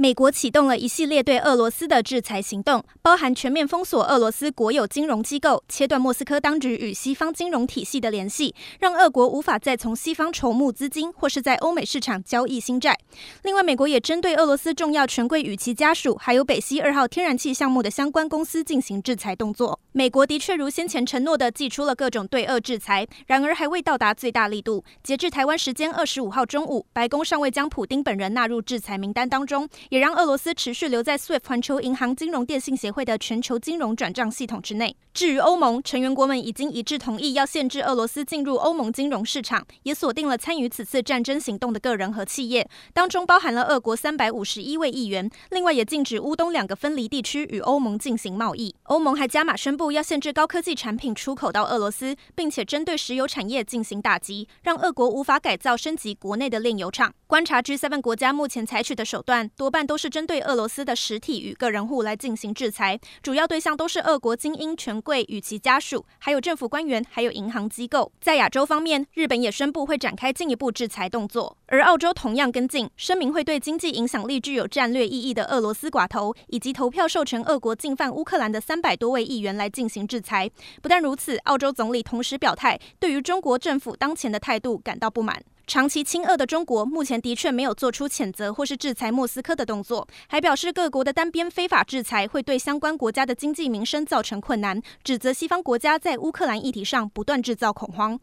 美国启动了一系列对俄罗斯的制裁行动，包含全面封锁俄罗斯国有金融机构，切断莫斯科当局与西方金融体系的联系，让俄国无法再从西方筹募资金或是在欧美市场交易新债。另外，美国也针对俄罗斯重要权贵与其家属，还有北溪二号天然气项目的相关公司进行制裁动作。美国的确如先前承诺的祭出了各种对俄制裁，然而还未到达最大力度。截至台湾时间二十五号中午，白宫尚未将普丁本人纳入制裁名单当中。也让俄罗斯持续留在 SWIFT 环球银行金融电信协会的全球金融转账系统之内。至于欧盟成员国们已经一致同意要限制俄罗斯进入欧盟金融市场，也锁定了参与此次战争行动的个人和企业，当中包含了俄国三百五十一位议员。另外也禁止乌东两个分离地区与欧盟进行贸易。欧盟还加码宣布要限制高科技产品出口到俄罗斯，并且针对石油产业进行打击，让俄国无法改造升级国内的炼油厂。观察 G7 国家目前采取的手段，多半半都是针对俄罗斯的实体与个人户来进行制裁，主要对象都是俄国精英权贵与其家属，还有政府官员，还有银行机构。在亚洲方面，日本也宣布会展开进一步制裁动作，而澳洲同样跟进，声明会对经济影响力具有战略意义的俄罗斯寡头，以及投票授权俄国进犯乌克兰的三百多位议员来进行制裁。不但如此，澳洲总理同时表态，对于中国政府当前的态度感到不满。长期亲俄的中国，目前的确没有做出谴责或是制裁莫斯科的动作，还表示各国的单边非法制裁会对相关国家的经济民生造成困难，指责西方国家在乌克兰议题上不断制造恐慌。